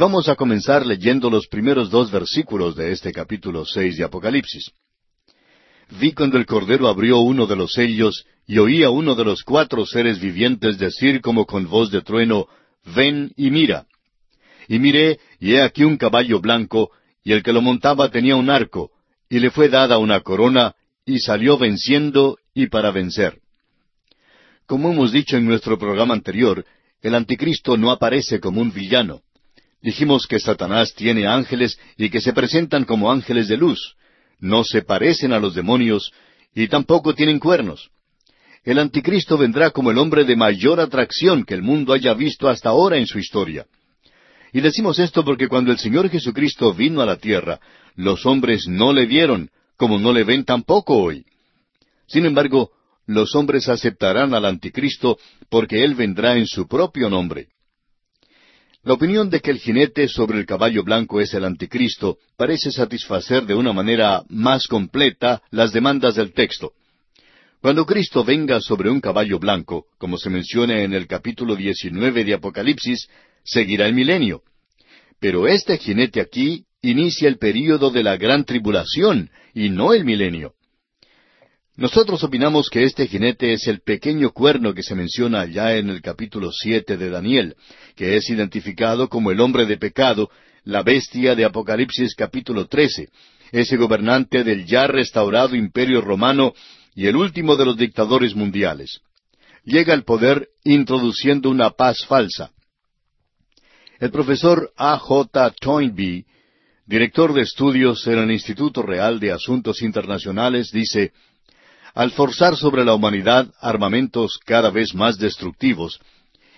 Vamos a comenzar leyendo los primeros dos versículos de este capítulo seis de Apocalipsis. Vi cuando el Cordero abrió uno de los sellos y oí a uno de los cuatro seres vivientes decir como con voz de trueno, Ven y mira. Y miré, y he aquí un caballo blanco, y el que lo montaba tenía un arco, y le fue dada una corona, y salió venciendo y para vencer. Como hemos dicho en nuestro programa anterior, el anticristo no aparece como un villano. Dijimos que Satanás tiene ángeles y que se presentan como ángeles de luz. No se parecen a los demonios y tampoco tienen cuernos. El anticristo vendrá como el hombre de mayor atracción que el mundo haya visto hasta ahora en su historia. Y decimos esto porque cuando el Señor Jesucristo vino a la tierra, los hombres no le vieron, como no le ven tampoco hoy. Sin embargo, los hombres aceptarán al anticristo porque él vendrá en su propio nombre. La opinión de que el jinete sobre el caballo blanco es el anticristo parece satisfacer de una manera más completa las demandas del texto. Cuando Cristo venga sobre un caballo blanco, como se menciona en el capítulo 19 de Apocalipsis, seguirá el milenio. Pero este jinete aquí inicia el período de la gran tribulación y no el milenio. Nosotros opinamos que este jinete es el pequeño cuerno que se menciona allá en el capítulo siete de Daniel, que es identificado como el hombre de pecado, la bestia de Apocalipsis capítulo trece, ese gobernante del ya restaurado imperio romano y el último de los dictadores mundiales. Llega al poder introduciendo una paz falsa. El profesor A. J. Toynbee, director de estudios en el Instituto Real de Asuntos Internacionales, dice, al forzar sobre la humanidad armamentos cada vez más destructivos,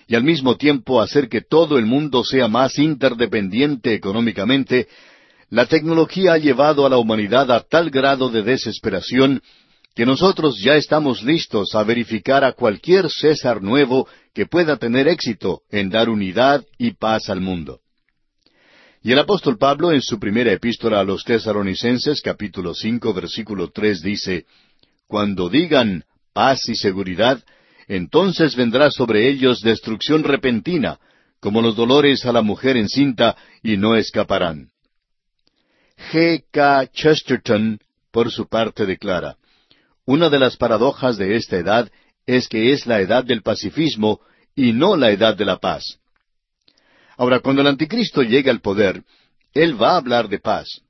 y al mismo tiempo hacer que todo el mundo sea más interdependiente económicamente, la tecnología ha llevado a la humanidad a tal grado de desesperación que nosotros ya estamos listos a verificar a cualquier César nuevo que pueda tener éxito en dar unidad y paz al mundo. Y el apóstol Pablo en su primera epístola a los tesaronicenses capítulo cinco versículo tres dice, Cuando digan paz y seguridad, entonces vendrá sobre ellos destrucción repentina, como los dolores a la mujer encinta, y no escaparán. G. K. Chesterton, por su parte, declara, una de las paradojas de esta edad es que es la edad del pacifismo y no la edad de la paz. Ahora, cuando el anticristo llegue al poder, él va a hablar de paz.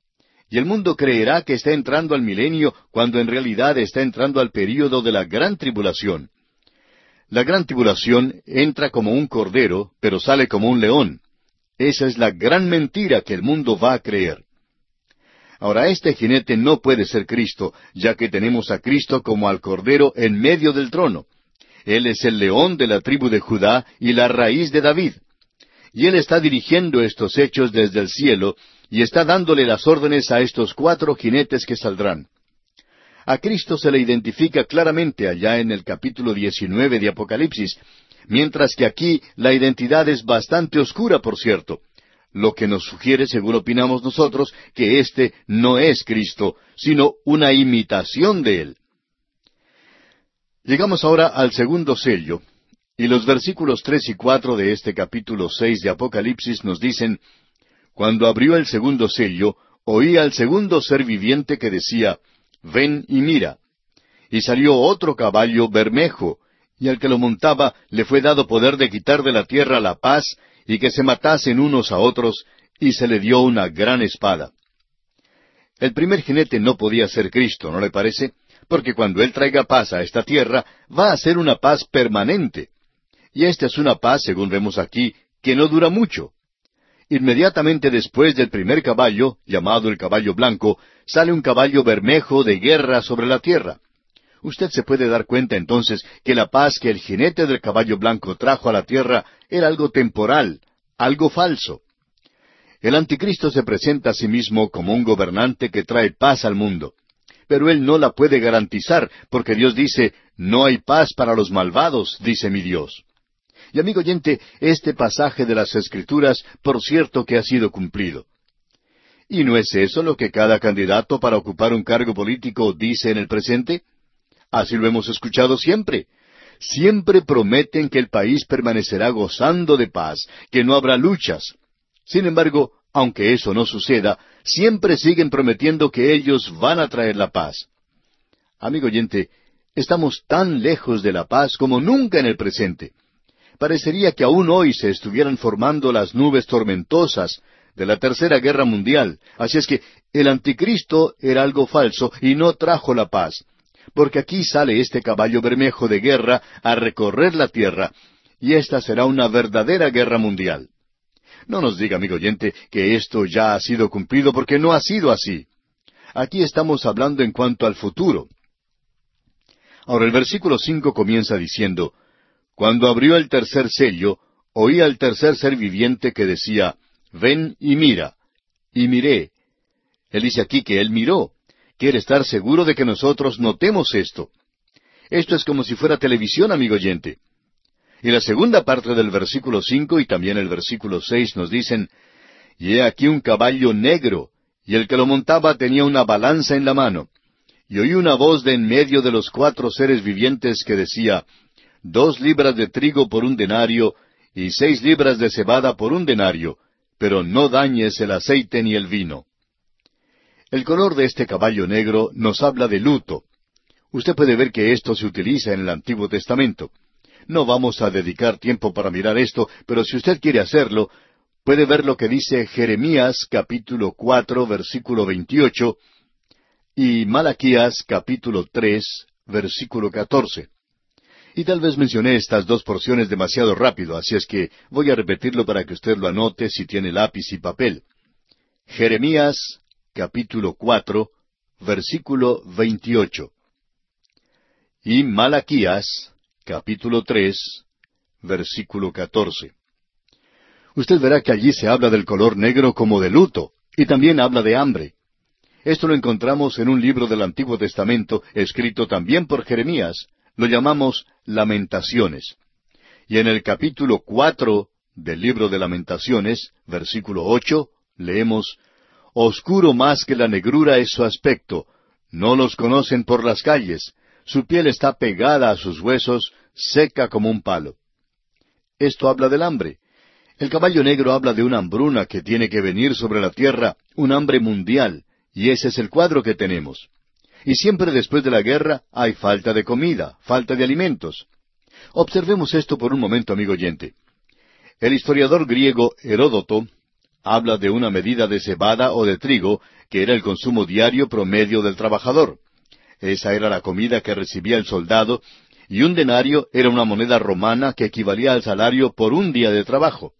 Y el mundo creerá que está entrando al milenio cuando en realidad está entrando al período de la gran tribulación. La gran tribulación entra como un cordero, pero sale como un león. Esa es la gran mentira que el mundo va a creer. Ahora, este jinete no puede ser Cristo, ya que tenemos a Cristo como al Cordero en medio del trono. Él es el león de la tribu de Judá y la raíz de David. Y Él está dirigiendo estos hechos desde el cielo y está dándole las órdenes a estos cuatro jinetes que saldrán. A Cristo se le identifica claramente allá en el capítulo 19 de Apocalipsis, mientras que aquí la identidad es bastante oscura, por cierto lo que nos sugiere, según opinamos nosotros, que éste no es Cristo, sino una imitación de Él. Llegamos ahora al segundo sello, y los versículos tres y cuatro de este capítulo seis de Apocalipsis nos dicen, Cuando abrió el segundo sello, oí al segundo ser viviente que decía, Ven y mira. Y salió otro caballo bermejo, y al que lo montaba le fue dado poder de quitar de la tierra la paz y que se matasen unos a otros, y se le dio una gran espada. El primer jinete no podía ser Cristo, ¿no le parece? Porque cuando Él traiga paz a esta tierra, va a ser una paz permanente. Y esta es una paz, según vemos aquí, que no dura mucho. Inmediatamente después del primer caballo, llamado el caballo blanco, sale un caballo bermejo de guerra sobre la tierra. Usted se puede dar cuenta entonces que la paz que el jinete del caballo blanco trajo a la tierra era algo temporal, algo falso. El anticristo se presenta a sí mismo como un gobernante que trae paz al mundo. Pero él no la puede garantizar, porque Dios dice, no hay paz para los malvados, dice mi Dios. Y amigo oyente, este pasaje de las Escrituras, por cierto que ha sido cumplido. ¿Y no es eso lo que cada candidato para ocupar un cargo político dice en el presente? Así lo hemos escuchado siempre. Siempre prometen que el país permanecerá gozando de paz, que no habrá luchas. Sin embargo, aunque eso no suceda, siempre siguen prometiendo que ellos van a traer la paz. Amigo oyente, estamos tan lejos de la paz como nunca en el presente. Parecería que aún hoy se estuvieran formando las nubes tormentosas de la Tercera Guerra Mundial. Así es que el anticristo era algo falso y no trajo la paz. Porque aquí sale este caballo bermejo de guerra a recorrer la tierra, y esta será una verdadera guerra mundial. No nos diga, amigo oyente, que esto ya ha sido cumplido porque no ha sido así. Aquí estamos hablando en cuanto al futuro. Ahora el versículo cinco comienza diciendo, Cuando abrió el tercer sello, oí al tercer ser viviente que decía, Ven y mira. Y miré. Él dice aquí que él miró. Quiere estar seguro de que nosotros notemos esto. Esto es como si fuera televisión, amigo oyente. Y la segunda parte del versículo cinco y también el versículo seis nos dicen, Y he aquí un caballo negro, y el que lo montaba tenía una balanza en la mano. Y oí una voz de en medio de los cuatro seres vivientes que decía, Dos libras de trigo por un denario, y seis libras de cebada por un denario, pero no dañes el aceite ni el vino. El color de este caballo negro nos habla de luto. Usted puede ver que esto se utiliza en el Antiguo Testamento. No vamos a dedicar tiempo para mirar esto, pero si usted quiere hacerlo, puede ver lo que dice Jeremías capítulo cuatro versículo veintiocho y Malaquías capítulo tres versículo catorce. Y tal vez mencioné estas dos porciones demasiado rápido, así es que voy a repetirlo para que usted lo anote si tiene lápiz y papel. Jeremías capítulo cuatro, versículo veintiocho. Y Malaquías capítulo tres, versículo catorce. Usted verá que allí se habla del color negro como de luto, y también habla de hambre. Esto lo encontramos en un libro del Antiguo Testamento, escrito también por Jeremías, lo llamamos Lamentaciones. Y en el capítulo cuatro del libro de Lamentaciones, versículo ocho, leemos Oscuro más que la negrura es su aspecto, no los conocen por las calles, su piel está pegada a sus huesos, seca como un palo. Esto habla del hambre. El caballo negro habla de una hambruna que tiene que venir sobre la tierra, un hambre mundial, y ese es el cuadro que tenemos. Y siempre después de la guerra hay falta de comida, falta de alimentos. Observemos esto por un momento, amigo oyente. El historiador griego Heródoto habla de una medida de cebada o de trigo, que era el consumo diario promedio del trabajador. Esa era la comida que recibía el soldado, y un denario era una moneda romana que equivalía al salario por un día de trabajo.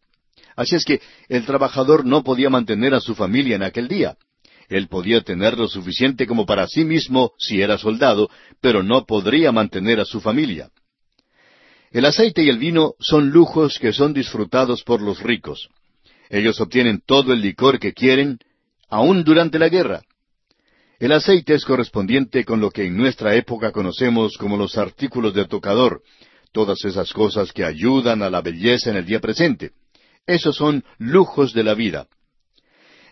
Así es que el trabajador no podía mantener a su familia en aquel día. Él podía tener lo suficiente como para sí mismo si era soldado, pero no podría mantener a su familia. El aceite y el vino son lujos que son disfrutados por los ricos. Ellos obtienen todo el licor que quieren, aun durante la guerra. El aceite es correspondiente con lo que en nuestra época conocemos como los artículos de tocador, todas esas cosas que ayudan a la belleza en el día presente. Esos son lujos de la vida.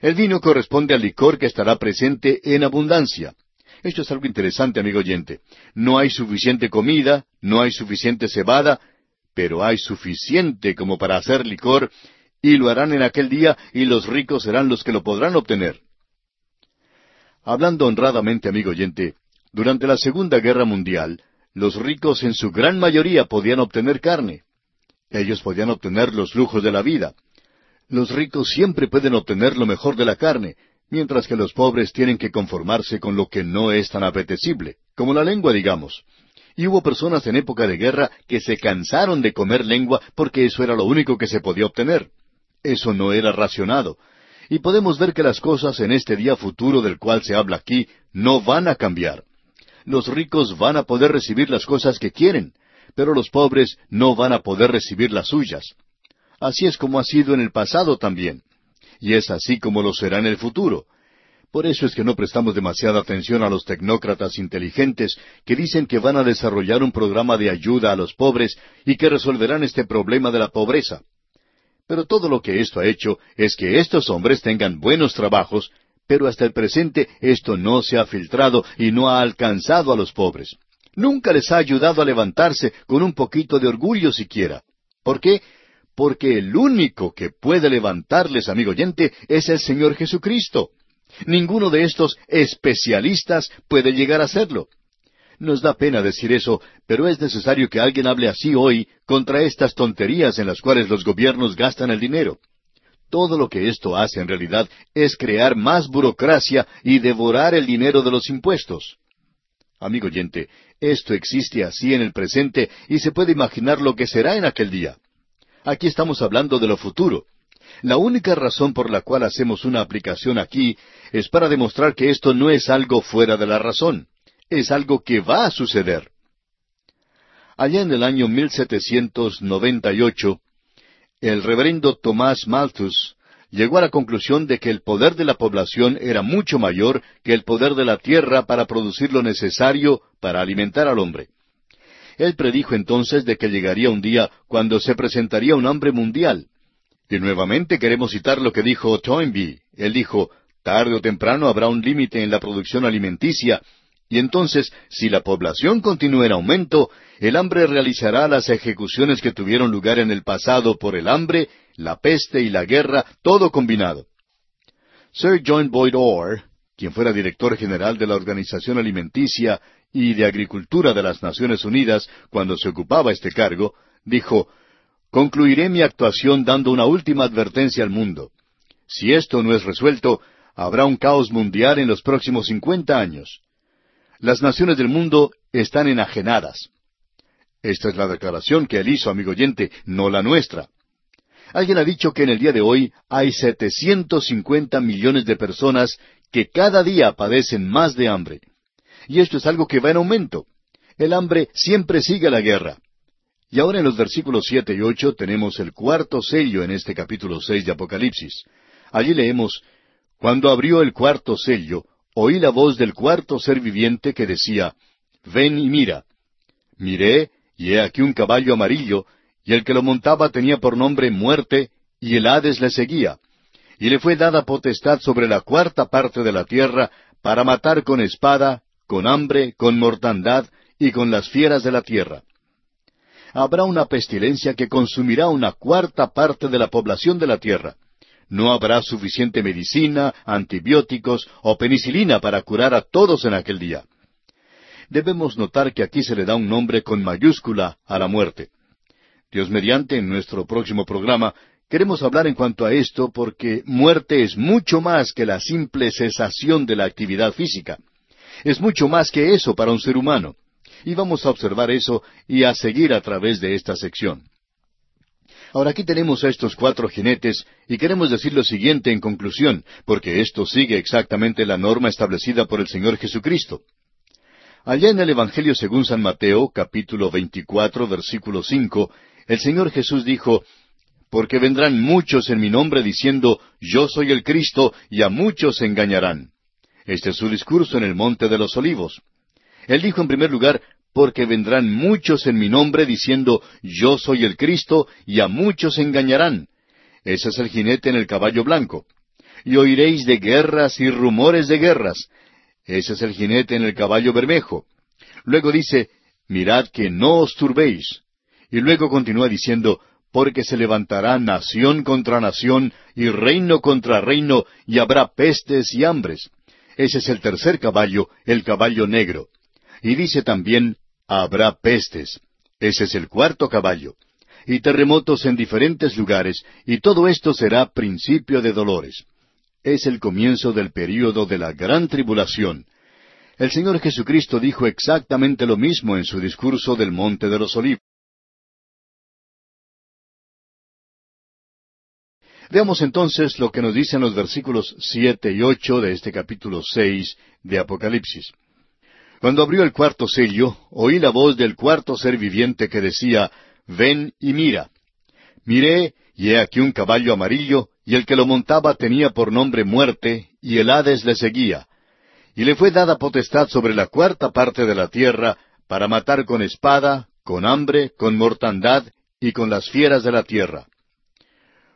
El vino corresponde al licor que estará presente en abundancia. Esto es algo interesante, amigo oyente. No hay suficiente comida, no hay suficiente cebada, pero hay suficiente como para hacer licor, y lo harán en aquel día, y los ricos serán los que lo podrán obtener. Hablando honradamente, amigo oyente, durante la Segunda Guerra Mundial, los ricos en su gran mayoría podían obtener carne. Ellos podían obtener los lujos de la vida. Los ricos siempre pueden obtener lo mejor de la carne, mientras que los pobres tienen que conformarse con lo que no es tan apetecible, como la lengua, digamos. Y hubo personas en época de guerra que se cansaron de comer lengua porque eso era lo único que se podía obtener. Eso no era racionado. Y podemos ver que las cosas en este día futuro del cual se habla aquí no van a cambiar. Los ricos van a poder recibir las cosas que quieren, pero los pobres no van a poder recibir las suyas. Así es como ha sido en el pasado también. Y es así como lo será en el futuro. Por eso es que no prestamos demasiada atención a los tecnócratas inteligentes que dicen que van a desarrollar un programa de ayuda a los pobres y que resolverán este problema de la pobreza. Pero todo lo que esto ha hecho es que estos hombres tengan buenos trabajos, pero hasta el presente esto no se ha filtrado y no ha alcanzado a los pobres. Nunca les ha ayudado a levantarse con un poquito de orgullo siquiera. ¿Por qué? Porque el único que puede levantarles, amigo oyente, es el Señor Jesucristo. Ninguno de estos especialistas puede llegar a serlo. Nos da pena decir eso, pero es necesario que alguien hable así hoy contra estas tonterías en las cuales los gobiernos gastan el dinero. Todo lo que esto hace en realidad es crear más burocracia y devorar el dinero de los impuestos. Amigo oyente, esto existe así en el presente y se puede imaginar lo que será en aquel día. Aquí estamos hablando de lo futuro. La única razón por la cual hacemos una aplicación aquí es para demostrar que esto no es algo fuera de la razón, es algo que va a suceder. Allá en el año 1798, el reverendo Tomás Malthus llegó a la conclusión de que el poder de la población era mucho mayor que el poder de la tierra para producir lo necesario para alimentar al hombre. Él predijo entonces de que llegaría un día cuando se presentaría un hambre mundial. Y nuevamente queremos citar lo que dijo Toynbee. Él dijo, tarde o temprano habrá un límite en la producción alimenticia, y entonces, si la población continúa en aumento, el hambre realizará las ejecuciones que tuvieron lugar en el pasado por el hambre, la peste y la guerra, todo combinado. Sir John Boyd Orr, quien fuera director general de la Organización Alimenticia y de Agricultura de las Naciones Unidas cuando se ocupaba este cargo, dijo, Concluiré mi actuación dando una última advertencia al mundo. Si esto no es resuelto, habrá un caos mundial en los próximos cincuenta años. Las naciones del mundo están enajenadas. Esta es la declaración que él hizo, amigo oyente, no la nuestra. Alguien ha dicho que en el día de hoy hay 750 millones de personas que cada día padecen más de hambre. Y esto es algo que va en aumento. El hambre siempre sigue la guerra. Y ahora en los versículos siete y ocho tenemos el cuarto sello en este capítulo seis de Apocalipsis. Allí leemos Cuando abrió el cuarto sello, oí la voz del cuarto ser viviente que decía Ven y mira. Miré, y he aquí un caballo amarillo, y el que lo montaba tenía por nombre muerte, y el Hades le seguía. Y le fue dada potestad sobre la cuarta parte de la tierra para matar con espada, con hambre, con mortandad y con las fieras de la tierra. Habrá una pestilencia que consumirá una cuarta parte de la población de la tierra. No habrá suficiente medicina, antibióticos o penicilina para curar a todos en aquel día. Debemos notar que aquí se le da un nombre con mayúscula a la muerte. Dios mediante, en nuestro próximo programa, queremos hablar en cuanto a esto porque muerte es mucho más que la simple cesación de la actividad física. Es mucho más que eso para un ser humano. Y vamos a observar eso y a seguir a través de esta sección. Ahora aquí tenemos a estos cuatro jinetes y queremos decir lo siguiente en conclusión, porque esto sigue exactamente la norma establecida por el Señor Jesucristo. Allá en el Evangelio según San Mateo, capítulo 24, versículo 5, el Señor Jesús dijo, Porque vendrán muchos en mi nombre diciendo, Yo soy el Cristo, y a muchos engañarán. Este es su discurso en el Monte de los Olivos. Él dijo en primer lugar, porque vendrán muchos en mi nombre diciendo, Yo soy el Cristo, y a muchos engañarán. Ese es el jinete en el caballo blanco. Y oiréis de guerras y rumores de guerras. Ese es el jinete en el caballo bermejo. Luego dice, Mirad que no os turbéis. Y luego continúa diciendo, porque se levantará nación contra nación y reino contra reino, y habrá pestes y hambres. Ese es el tercer caballo, el caballo negro. Y dice también, habrá pestes. Ese es el cuarto caballo. Y terremotos en diferentes lugares, y todo esto será principio de dolores. Es el comienzo del período de la gran tribulación. El Señor Jesucristo dijo exactamente lo mismo en su discurso del Monte de los Olivos. Veamos entonces lo que nos dicen los versículos siete y ocho de este capítulo seis de Apocalipsis. Cuando abrió el cuarto sello, oí la voz del cuarto ser viviente que decía, Ven y mira. Miré, y he aquí un caballo amarillo, y el que lo montaba tenía por nombre muerte, y el Hades le seguía. Y le fue dada potestad sobre la cuarta parte de la tierra, para matar con espada, con hambre, con mortandad, y con las fieras de la tierra.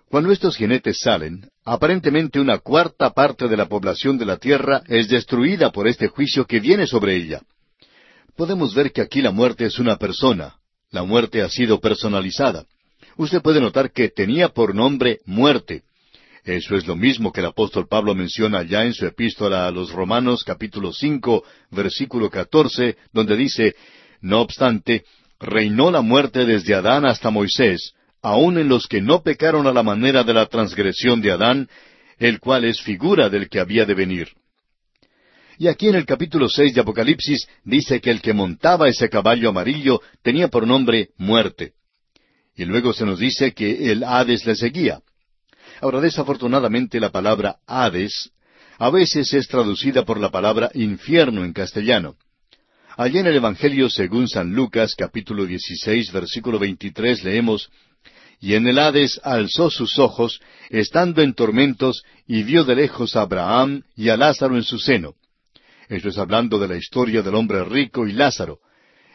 Cuando estos jinetes salen, aparentemente una cuarta parte de la población de la tierra es destruida por este juicio que viene sobre ella. Podemos ver que aquí la muerte es una persona. La muerte ha sido personalizada. usted puede notar que tenía por nombre muerte. Eso es lo mismo que el apóstol Pablo menciona ya en su epístola a los Romanos capítulo cinco, versículo catorce, donde dice, No obstante, reinó la muerte desde Adán hasta Moisés, aun en los que no pecaron a la manera de la transgresión de Adán, el cual es figura del que había de venir. Y aquí en el capítulo seis de Apocalipsis dice que el que montaba ese caballo amarillo tenía por nombre muerte. Y luego se nos dice que el Hades le seguía. Ahora, desafortunadamente la palabra Hades a veces es traducida por la palabra infierno en castellano. Allí en el Evangelio según San Lucas capítulo 16 versículo 23 leemos, Y en el Hades alzó sus ojos, estando en tormentos, y vio de lejos a Abraham y a Lázaro en su seno. Esto es hablando de la historia del hombre rico y Lázaro.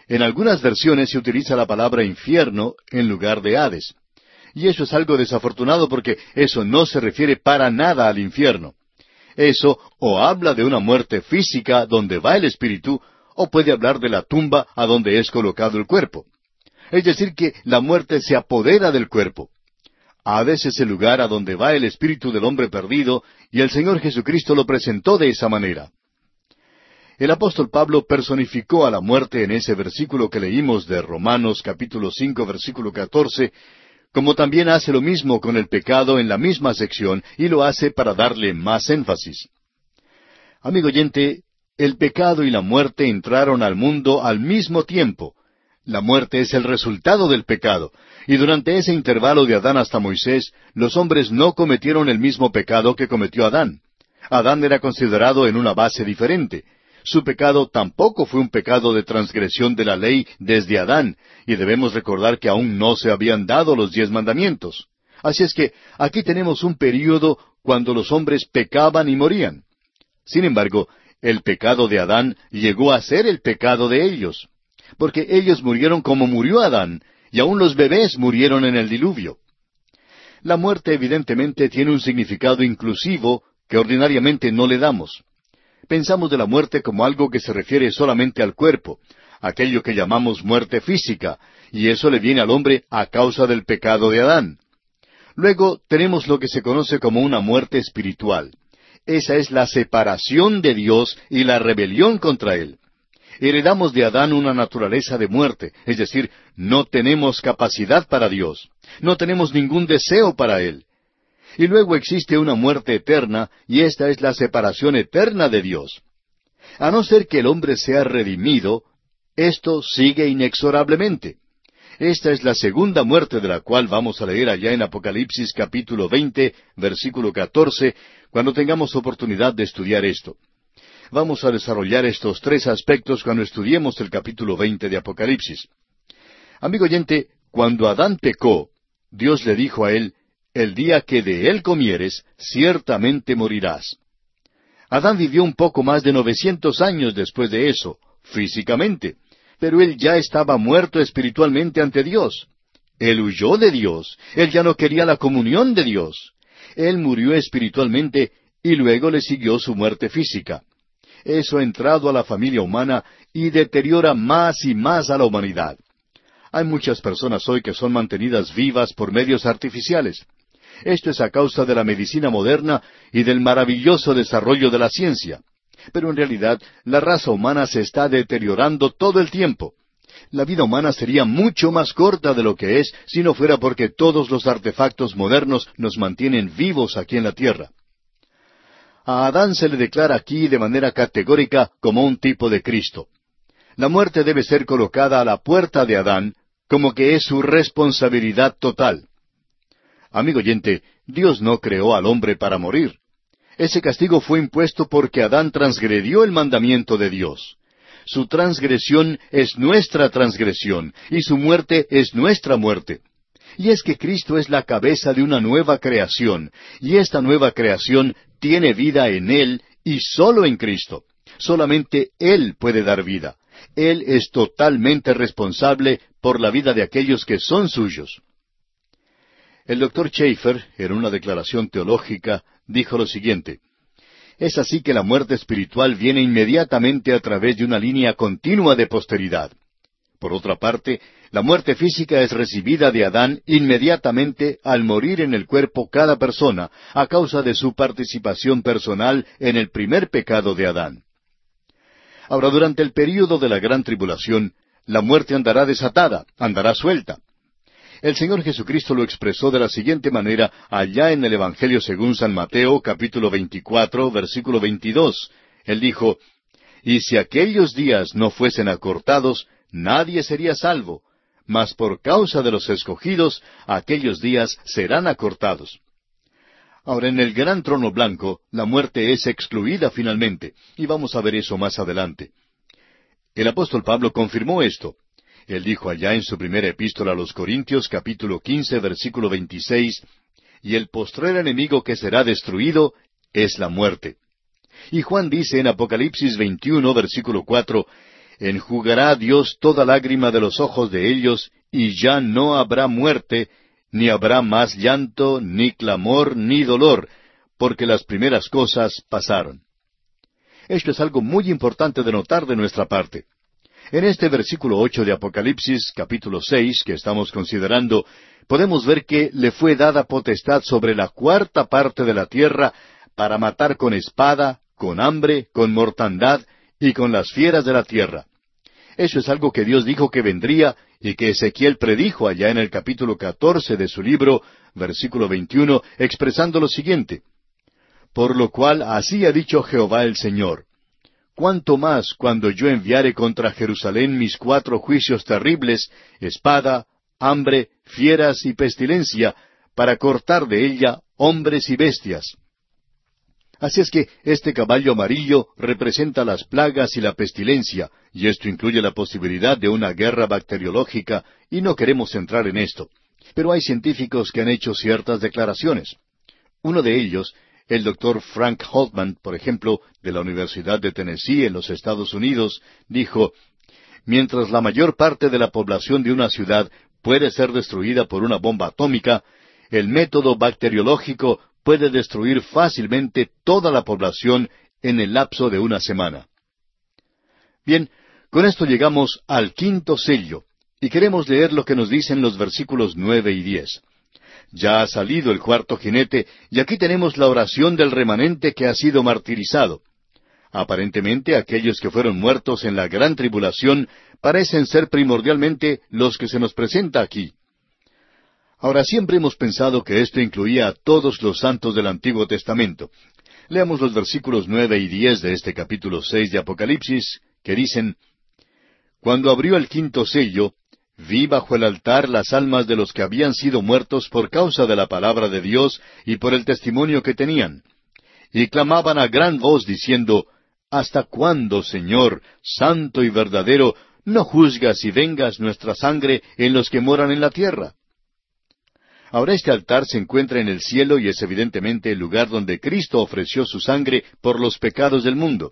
En algunas versiones se utiliza la palabra infierno en lugar de Hades. Y eso es algo desafortunado porque eso no se refiere para nada al infierno. Eso o habla de una muerte física donde va el espíritu, o puede hablar de la tumba a donde es colocado el cuerpo. Es decir, que la muerte se apodera del cuerpo. Hades es el lugar a donde va el espíritu del hombre perdido, y el Señor Jesucristo lo presentó de esa manera. El apóstol Pablo personificó a la muerte en ese versículo que leímos de Romanos capítulo cinco versículo catorce, como también hace lo mismo con el pecado en la misma sección y lo hace para darle más énfasis. Amigo oyente, el pecado y la muerte entraron al mundo al mismo tiempo. La muerte es el resultado del pecado, y durante ese intervalo de Adán hasta Moisés, los hombres no cometieron el mismo pecado que cometió Adán. Adán era considerado en una base diferente. Su pecado tampoco fue un pecado de transgresión de la ley desde Adán, y debemos recordar que aún no se habían dado los diez mandamientos. Así es que aquí tenemos un período cuando los hombres pecaban y morían. Sin embargo, el pecado de Adán llegó a ser el pecado de ellos, porque ellos murieron como murió Adán, y aún los bebés murieron en el diluvio. La muerte evidentemente tiene un significado inclusivo que ordinariamente no le damos pensamos de la muerte como algo que se refiere solamente al cuerpo, aquello que llamamos muerte física, y eso le viene al hombre a causa del pecado de Adán. Luego tenemos lo que se conoce como una muerte espiritual. Esa es la separación de Dios y la rebelión contra Él. Heredamos de Adán una naturaleza de muerte, es decir, no tenemos capacidad para Dios, no tenemos ningún deseo para Él. Y luego existe una muerte eterna, y esta es la separación eterna de Dios. A no ser que el hombre sea redimido, esto sigue inexorablemente. Esta es la segunda muerte de la cual vamos a leer allá en Apocalipsis capítulo 20, versículo 14, cuando tengamos oportunidad de estudiar esto. Vamos a desarrollar estos tres aspectos cuando estudiemos el capítulo 20 de Apocalipsis. Amigo oyente, cuando Adán pecó, Dios le dijo a él, el día que de él comieres, ciertamente morirás. Adán vivió un poco más de novecientos años después de eso, físicamente, pero él ya estaba muerto espiritualmente ante Dios. Él huyó de Dios, él ya no quería la comunión de Dios. Él murió espiritualmente y luego le siguió su muerte física. Eso ha entrado a la familia humana y deteriora más y más a la humanidad. Hay muchas personas hoy que son mantenidas vivas por medios artificiales. Esto es a causa de la medicina moderna y del maravilloso desarrollo de la ciencia. Pero en realidad la raza humana se está deteriorando todo el tiempo. La vida humana sería mucho más corta de lo que es si no fuera porque todos los artefactos modernos nos mantienen vivos aquí en la tierra. A Adán se le declara aquí de manera categórica como un tipo de Cristo. La muerte debe ser colocada a la puerta de Adán como que es su responsabilidad total. Amigo oyente, Dios no creó al hombre para morir. Ese castigo fue impuesto porque Adán transgredió el mandamiento de Dios. Su transgresión es nuestra transgresión y su muerte es nuestra muerte. Y es que Cristo es la cabeza de una nueva creación, y esta nueva creación tiene vida en Él y solo en Cristo. Solamente Él puede dar vida. Él es totalmente responsable por la vida de aquellos que son suyos. El doctor Schaeffer, en una declaración teológica, dijo lo siguiente, Es así que la muerte espiritual viene inmediatamente a través de una línea continua de posteridad. Por otra parte, La muerte física es recibida de Adán inmediatamente al morir en el cuerpo cada persona a causa de su participación personal en el primer pecado de Adán. Ahora, durante el período de la gran tribulación, la muerte andará desatada, andará suelta. El Señor Jesucristo lo expresó de la siguiente manera allá en el Evangelio según San Mateo capítulo 24 versículo 22. Él dijo, Y si aquellos días no fuesen acortados, nadie sería salvo, mas por causa de los escogidos, aquellos días serán acortados. Ahora, en el gran trono blanco, la muerte es excluida finalmente, y vamos a ver eso más adelante. El apóstol Pablo confirmó esto. Él dijo allá en su primera epístola a los Corintios capítulo quince versículo veintiséis, y el postrer enemigo que será destruido es la muerte. Y Juan dice en Apocalipsis 21 versículo cuatro, enjugará Dios toda lágrima de los ojos de ellos, y ya no habrá muerte, ni habrá más llanto, ni clamor, ni dolor, porque las primeras cosas pasaron. Esto es algo muy importante de notar de nuestra parte. En este versículo ocho de Apocalipsis, capítulo seis, que estamos considerando, podemos ver que le fue dada potestad sobre la cuarta parte de la tierra para matar con espada, con hambre, con mortandad y con las fieras de la tierra. Eso es algo que Dios dijo que vendría y que Ezequiel predijo allá en el capítulo catorce de su libro, versículo veintiuno, expresando lo siguiente. Por lo cual así ha dicho Jehová el Señor. Cuánto más cuando yo enviare contra Jerusalén mis cuatro juicios terribles, espada, hambre, fieras y pestilencia, para cortar de ella hombres y bestias. Así es que este caballo amarillo representa las plagas y la pestilencia, y esto incluye la posibilidad de una guerra bacteriológica, y no queremos entrar en esto. Pero hay científicos que han hecho ciertas declaraciones. Uno de ellos, el doctor Frank Holtman, por ejemplo, de la Universidad de Tennessee en los Estados Unidos, dijo, Mientras la mayor parte de la población de una ciudad puede ser destruida por una bomba atómica, el método bacteriológico puede destruir fácilmente toda la población en el lapso de una semana. Bien, con esto llegamos al quinto sello, y queremos leer lo que nos dicen los versículos nueve y diez. Ya ha salido el cuarto jinete, y aquí tenemos la oración del remanente que ha sido martirizado. Aparentemente aquellos que fueron muertos en la gran tribulación parecen ser primordialmente los que se nos presenta aquí. Ahora siempre hemos pensado que esto incluía a todos los santos del Antiguo Testamento. Leamos los versículos nueve y diez de este capítulo seis de Apocalipsis, que dicen Cuando abrió el quinto sello, vi bajo el altar las almas de los que habían sido muertos por causa de la palabra de Dios y por el testimonio que tenían. Y clamaban a gran voz diciendo, ¿Hasta cuándo, Señor, santo y verdadero, no juzgas y vengas nuestra sangre en los que moran en la tierra? Ahora este altar se encuentra en el cielo y es evidentemente el lugar donde Cristo ofreció su sangre por los pecados del mundo.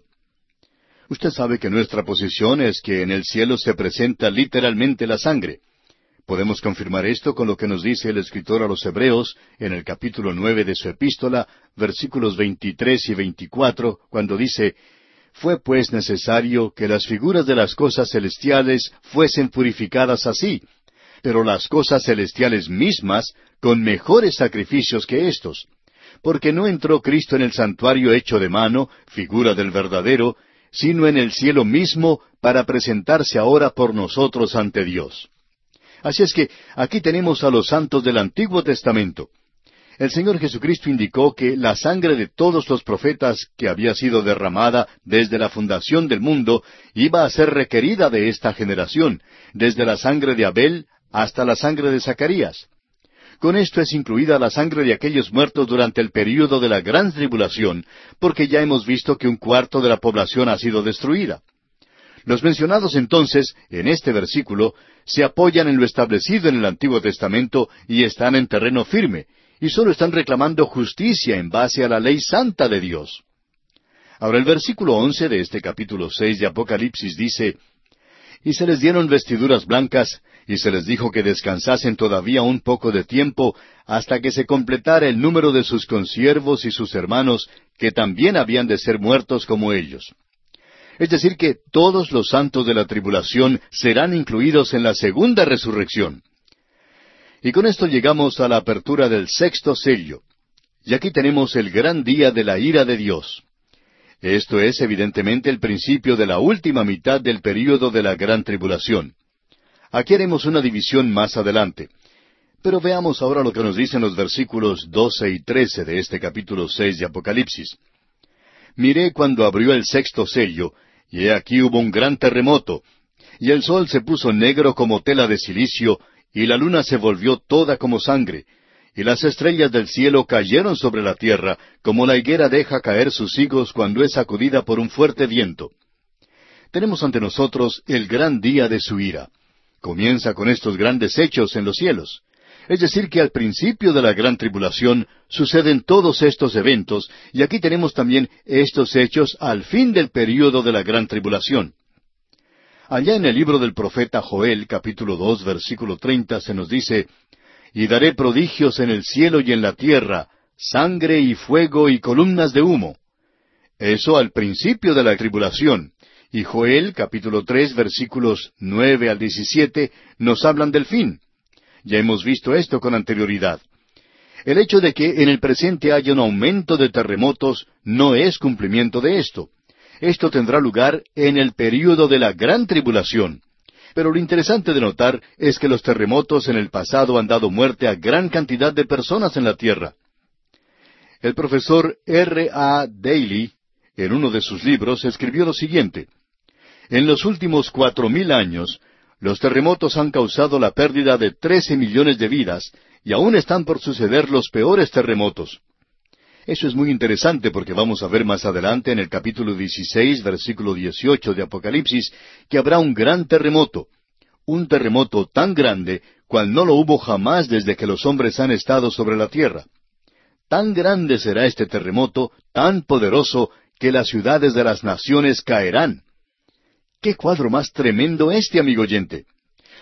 Usted sabe que nuestra posición es que en el cielo se presenta literalmente la sangre. Podemos confirmar esto con lo que nos dice el escritor a los Hebreos en el capítulo nueve de su epístola, versículos veintitrés y veinticuatro, cuando dice Fue pues necesario que las figuras de las cosas celestiales fuesen purificadas así, pero las cosas celestiales mismas con mejores sacrificios que éstos. Porque no entró Cristo en el santuario hecho de mano, figura del verdadero, sino en el cielo mismo para presentarse ahora por nosotros ante Dios. Así es que aquí tenemos a los santos del Antiguo Testamento. El Señor Jesucristo indicó que la sangre de todos los profetas que había sido derramada desde la fundación del mundo iba a ser requerida de esta generación, desde la sangre de Abel hasta la sangre de Zacarías. Con esto es incluida la sangre de aquellos muertos durante el período de la gran tribulación, porque ya hemos visto que un cuarto de la población ha sido destruida. Los mencionados entonces, en este versículo, se apoyan en lo establecido en el Antiguo Testamento y están en terreno firme, y solo están reclamando justicia en base a la ley santa de Dios. Ahora el versículo once de este capítulo seis de Apocalipsis dice, Y se les dieron vestiduras blancas, y se les dijo que descansasen todavía un poco de tiempo hasta que se completara el número de sus consiervos y sus hermanos, que también habían de ser muertos como ellos. Es decir, que todos los santos de la tribulación serán incluidos en la segunda resurrección. Y con esto llegamos a la apertura del sexto sello. Y aquí tenemos el gran día de la ira de Dios. Esto es evidentemente el principio de la última mitad del período de la gran tribulación. Aquí haremos una división más adelante. Pero veamos ahora lo que nos dicen los versículos doce y trece de este capítulo seis de Apocalipsis. Miré cuando abrió el sexto sello, y he aquí hubo un gran terremoto, y el sol se puso negro como tela de silicio, y la luna se volvió toda como sangre, y las estrellas del cielo cayeron sobre la tierra, como la higuera deja caer sus higos cuando es sacudida por un fuerte viento. Tenemos ante nosotros el gran día de su ira. Comienza con estos grandes hechos en los cielos. Es decir, que al principio de la gran tribulación suceden todos estos eventos, y aquí tenemos también estos hechos al fin del período de la gran tribulación. Allá en el libro del profeta Joel, capítulo dos, versículo treinta, se nos dice, Y daré prodigios en el cielo y en la tierra, sangre y fuego y columnas de humo. Eso al principio de la tribulación. Y Joel, capítulo tres, versículos nueve al diecisiete, nos hablan del fin. Ya hemos visto esto con anterioridad. El hecho de que en el presente haya un aumento de terremotos no es cumplimiento de esto. Esto tendrá lugar en el período de la gran tribulación. Pero lo interesante de notar es que los terremotos en el pasado han dado muerte a gran cantidad de personas en la tierra. El profesor R. A. Daly, en uno de sus libros, escribió lo siguiente. En los últimos cuatro mil años, los terremotos han causado la pérdida de trece millones de vidas y aún están por suceder los peores terremotos. Eso es muy interesante porque vamos a ver más adelante en el capítulo 16, versículo 18 de Apocalipsis, que habrá un gran terremoto, un terremoto tan grande cual no lo hubo jamás desde que los hombres han estado sobre la tierra. Tan grande será este terremoto, tan poderoso, que las ciudades de las naciones caerán. ¿Qué cuadro más tremendo este, amigo oyente?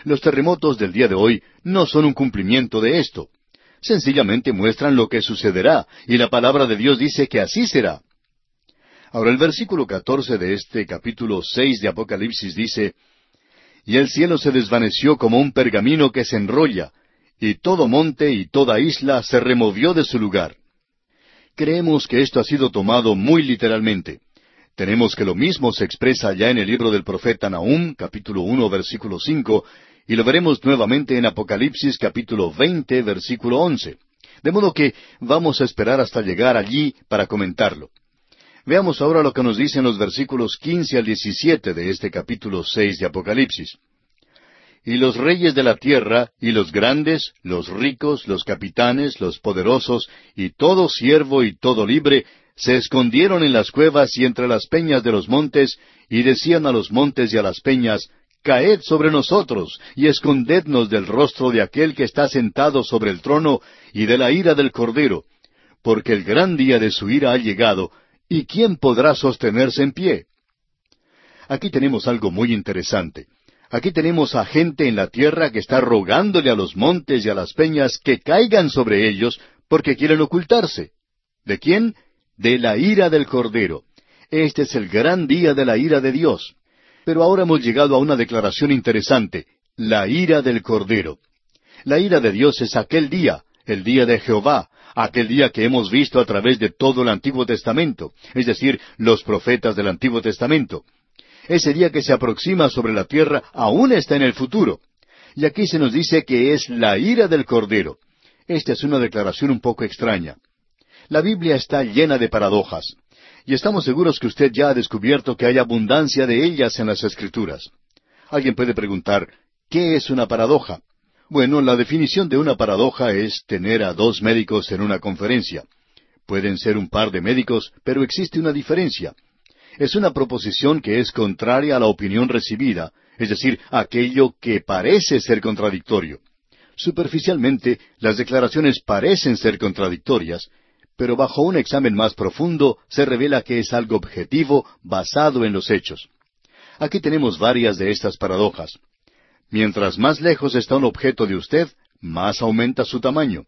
Los terremotos del día de hoy no son un cumplimiento de esto. Sencillamente muestran lo que sucederá, y la palabra de Dios dice que así será. Ahora el versículo catorce de este capítulo seis de Apocalipsis dice Y el cielo se desvaneció como un pergamino que se enrolla, y todo monte y toda isla se removió de su lugar. Creemos que esto ha sido tomado muy literalmente. Tenemos que lo mismo se expresa ya en el libro del profeta Nahum, capítulo uno, versículo cinco, y lo veremos nuevamente en Apocalipsis, capítulo veinte, versículo once. De modo que vamos a esperar hasta llegar allí para comentarlo. Veamos ahora lo que nos dicen los versículos quince al diecisiete de este capítulo seis de Apocalipsis. Y los reyes de la tierra, y los grandes, los ricos, los capitanes, los poderosos, y todo siervo y todo libre, se escondieron en las cuevas y entre las peñas de los montes, y decían a los montes y a las peñas, Caed sobre nosotros, y escondednos del rostro de aquel que está sentado sobre el trono, y de la ira del Cordero, porque el gran día de su ira ha llegado, y ¿quién podrá sostenerse en pie? Aquí tenemos algo muy interesante. Aquí tenemos a gente en la tierra que está rogándole a los montes y a las peñas que caigan sobre ellos porque quieren ocultarse. ¿De quién? De la ira del Cordero. Este es el gran día de la ira de Dios. Pero ahora hemos llegado a una declaración interesante, la ira del Cordero. La ira de Dios es aquel día, el día de Jehová, aquel día que hemos visto a través de todo el Antiguo Testamento, es decir, los profetas del Antiguo Testamento. Ese día que se aproxima sobre la tierra aún está en el futuro. Y aquí se nos dice que es la ira del Cordero. Esta es una declaración un poco extraña. La Biblia está llena de paradojas, y estamos seguros que usted ya ha descubierto que hay abundancia de ellas en las Escrituras. Alguien puede preguntar, ¿qué es una paradoja? Bueno, la definición de una paradoja es tener a dos médicos en una conferencia. Pueden ser un par de médicos, pero existe una diferencia. Es una proposición que es contraria a la opinión recibida, es decir, aquello que parece ser contradictorio. Superficialmente, las declaraciones parecen ser contradictorias, pero bajo un examen más profundo se revela que es algo objetivo basado en los hechos. Aquí tenemos varias de estas paradojas. Mientras más lejos está un objeto de usted, más aumenta su tamaño.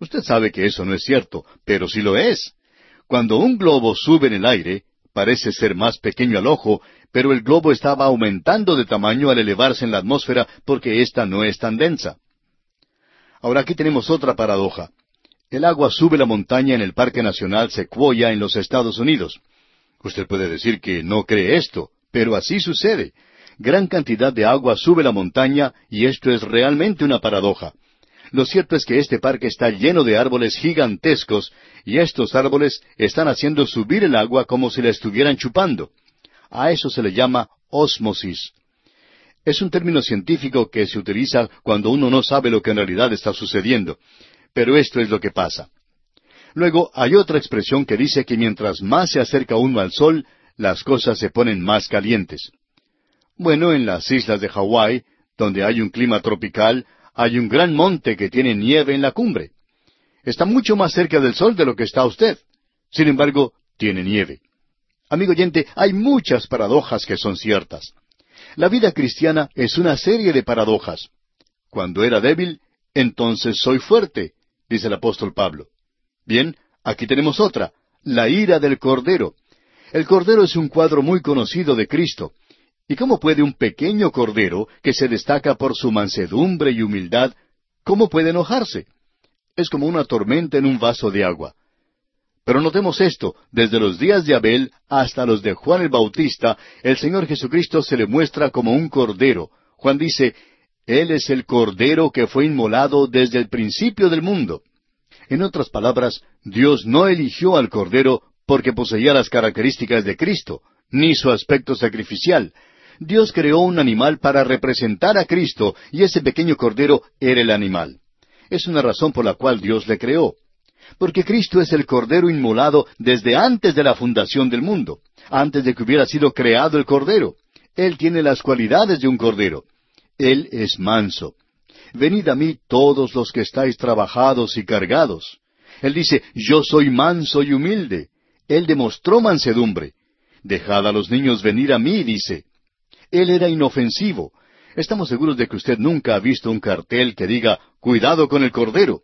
Usted sabe que eso no es cierto, pero sí lo es. Cuando un globo sube en el aire, parece ser más pequeño al ojo, pero el globo estaba aumentando de tamaño al elevarse en la atmósfera porque ésta no es tan densa. Ahora aquí tenemos otra paradoja. El agua sube la montaña en el Parque Nacional Sequoia en los Estados Unidos. Usted puede decir que no cree esto, pero así sucede. Gran cantidad de agua sube la montaña y esto es realmente una paradoja. Lo cierto es que este parque está lleno de árboles gigantescos y estos árboles están haciendo subir el agua como si la estuvieran chupando. A eso se le llama ósmosis. Es un término científico que se utiliza cuando uno no sabe lo que en realidad está sucediendo. Pero esto es lo que pasa. Luego hay otra expresión que dice que mientras más se acerca uno al sol, las cosas se ponen más calientes. Bueno, en las islas de Hawái, donde hay un clima tropical, hay un gran monte que tiene nieve en la cumbre. Está mucho más cerca del sol de lo que está usted. Sin embargo, tiene nieve. Amigo oyente, hay muchas paradojas que son ciertas. La vida cristiana es una serie de paradojas. Cuando era débil, entonces soy fuerte, dice el apóstol Pablo. Bien, aquí tenemos otra, la ira del Cordero. El Cordero es un cuadro muy conocido de Cristo. ¿Y cómo puede un pequeño Cordero, que se destaca por su mansedumbre y humildad, cómo puede enojarse? Es como una tormenta en un vaso de agua. Pero notemos esto, desde los días de Abel hasta los de Juan el Bautista, el Señor Jesucristo se le muestra como un cordero. Juan dice, Él es el cordero que fue inmolado desde el principio del mundo. En otras palabras, Dios no eligió al cordero porque poseía las características de Cristo, ni su aspecto sacrificial. Dios creó un animal para representar a Cristo, y ese pequeño cordero era el animal. Es una razón por la cual Dios le creó porque Cristo es el Cordero inmolado desde antes de la fundación del mundo, antes de que hubiera sido creado el Cordero. Él tiene las cualidades de un Cordero. Él es manso. Venid a mí todos los que estáis trabajados y cargados. Él dice, yo soy manso y humilde. Él demostró mansedumbre. Dejad a los niños venir a mí, dice. Él era inofensivo. Estamos seguros de que usted nunca ha visto un cartel que diga, cuidado con el Cordero.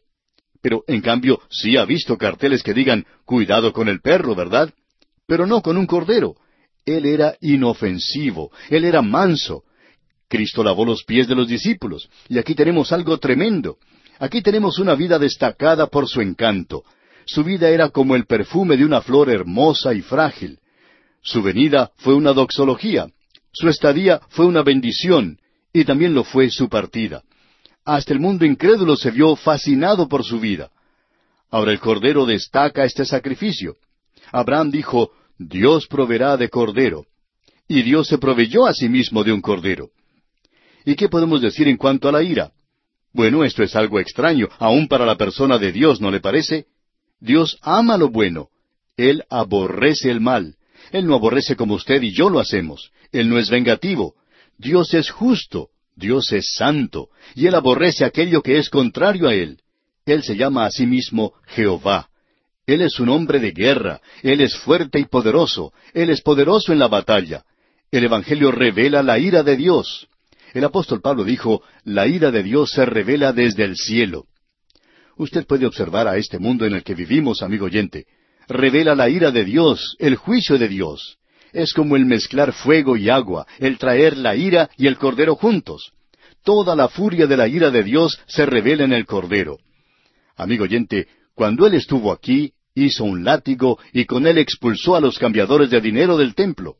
Pero en cambio sí ha visto carteles que digan cuidado con el perro, ¿verdad? Pero no con un cordero. Él era inofensivo, él era manso. Cristo lavó los pies de los discípulos, y aquí tenemos algo tremendo. Aquí tenemos una vida destacada por su encanto. Su vida era como el perfume de una flor hermosa y frágil. Su venida fue una doxología. Su estadía fue una bendición, y también lo fue su partida. Hasta el mundo incrédulo se vio fascinado por su vida. Ahora el Cordero destaca este sacrificio. Abraham dijo, Dios proveerá de Cordero. Y Dios se proveyó a sí mismo de un Cordero. ¿Y qué podemos decir en cuanto a la ira? Bueno, esto es algo extraño, aun para la persona de Dios, ¿no le parece? Dios ama lo bueno. Él aborrece el mal. Él no aborrece como usted y yo lo hacemos. Él no es vengativo. Dios es justo. Dios es santo, y Él aborrece aquello que es contrario a Él. Él se llama a sí mismo Jehová. Él es un hombre de guerra, Él es fuerte y poderoso, Él es poderoso en la batalla. El Evangelio revela la ira de Dios. El apóstol Pablo dijo, la ira de Dios se revela desde el cielo. Usted puede observar a este mundo en el que vivimos, amigo oyente. Revela la ira de Dios, el juicio de Dios. Es como el mezclar fuego y agua, el traer la ira y el cordero juntos. Toda la furia de la ira de Dios se revela en el cordero. Amigo oyente, cuando Él estuvo aquí, hizo un látigo y con él expulsó a los cambiadores de dinero del templo.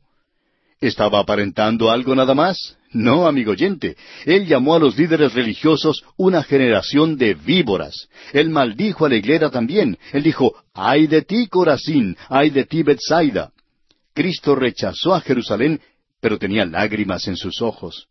¿Estaba aparentando algo nada más? No, amigo oyente. Él llamó a los líderes religiosos una generación de víboras. Él maldijo a la iglesia también. Él dijo, ay de ti, Corazín, ay de ti, Bethsaida. Cristo rechazó a Jerusalén, pero tenía lágrimas en sus ojos.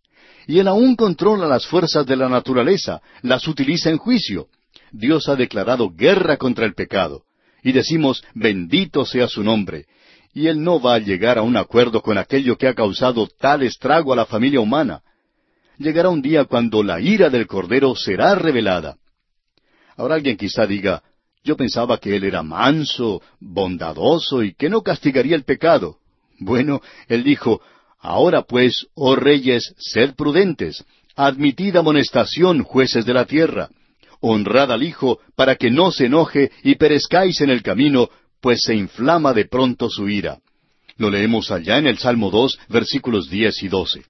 Y él aún controla las fuerzas de la naturaleza, las utiliza en juicio. Dios ha declarado guerra contra el pecado. Y decimos, bendito sea su nombre. Y él no va a llegar a un acuerdo con aquello que ha causado tal estrago a la familia humana. Llegará un día cuando la ira del Cordero será revelada. Ahora alguien quizá diga, yo pensaba que Él era manso, bondadoso y que no castigaría el pecado. Bueno, Él dijo, Ahora pues, oh reyes, sed prudentes, admitid amonestación, jueces de la tierra, honrad al Hijo, para que no se enoje y perezcáis en el camino, pues se inflama de pronto su ira. Lo leemos allá en el Salmo 2, versículos 10 y 12.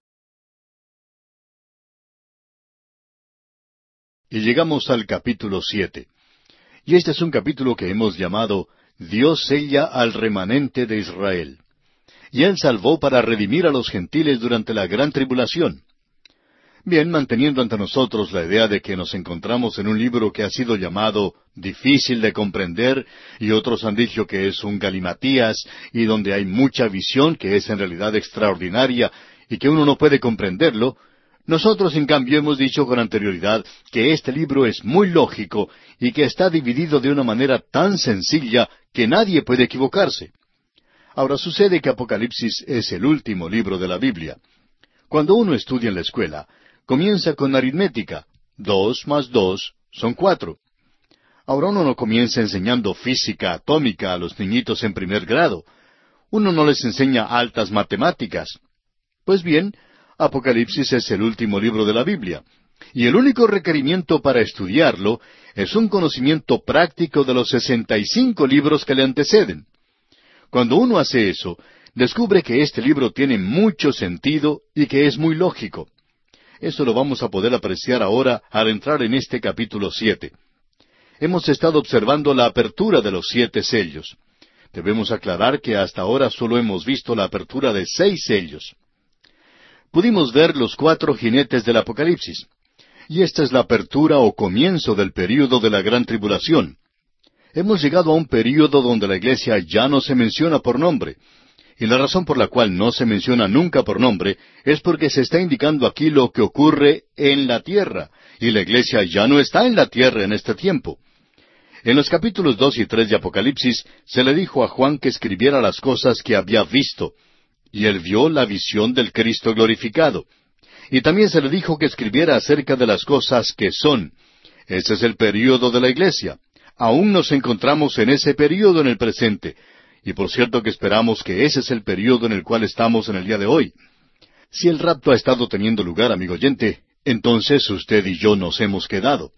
Y llegamos al capítulo siete. Y este es un capítulo que hemos llamado Dios sella al remanente de Israel. Y Él salvó para redimir a los gentiles durante la gran tribulación. Bien, manteniendo ante nosotros la idea de que nos encontramos en un libro que ha sido llamado difícil de comprender, y otros han dicho que es un galimatías, y donde hay mucha visión que es en realidad extraordinaria, y que uno no puede comprenderlo, nosotros, en cambio, hemos dicho con anterioridad que este libro es muy lógico y que está dividido de una manera tan sencilla que nadie puede equivocarse. Ahora sucede que Apocalipsis es el último libro de la Biblia. Cuando uno estudia en la escuela, comienza con aritmética. Dos más dos son cuatro. Ahora uno no comienza enseñando física atómica a los niñitos en primer grado. Uno no les enseña altas matemáticas. Pues bien, Apocalipsis es el último libro de la Biblia, y el único requerimiento para estudiarlo es un conocimiento práctico de los sesenta y cinco libros que le anteceden. Cuando uno hace eso, descubre que este libro tiene mucho sentido y que es muy lógico. Eso lo vamos a poder apreciar ahora al entrar en este capítulo siete. Hemos estado observando la apertura de los siete sellos. Debemos aclarar que hasta ahora solo hemos visto la apertura de seis sellos pudimos ver los cuatro jinetes del Apocalipsis. Y esta es la apertura o comienzo del período de la gran tribulación. Hemos llegado a un período donde la iglesia ya no se menciona por nombre. Y la razón por la cual no se menciona nunca por nombre es porque se está indicando aquí lo que ocurre en la tierra, y la iglesia ya no está en la tierra en este tiempo. En los capítulos dos y tres de Apocalipsis se le dijo a Juan que escribiera las cosas que había visto, y él vio la visión del Cristo glorificado. Y también se le dijo que escribiera acerca de las cosas que son. Ese es el período de la iglesia. Aún nos encontramos en ese período en el presente. Y por cierto que esperamos que ese es el período en el cual estamos en el día de hoy. Si el rapto ha estado teniendo lugar, amigo oyente, entonces usted y yo nos hemos quedado.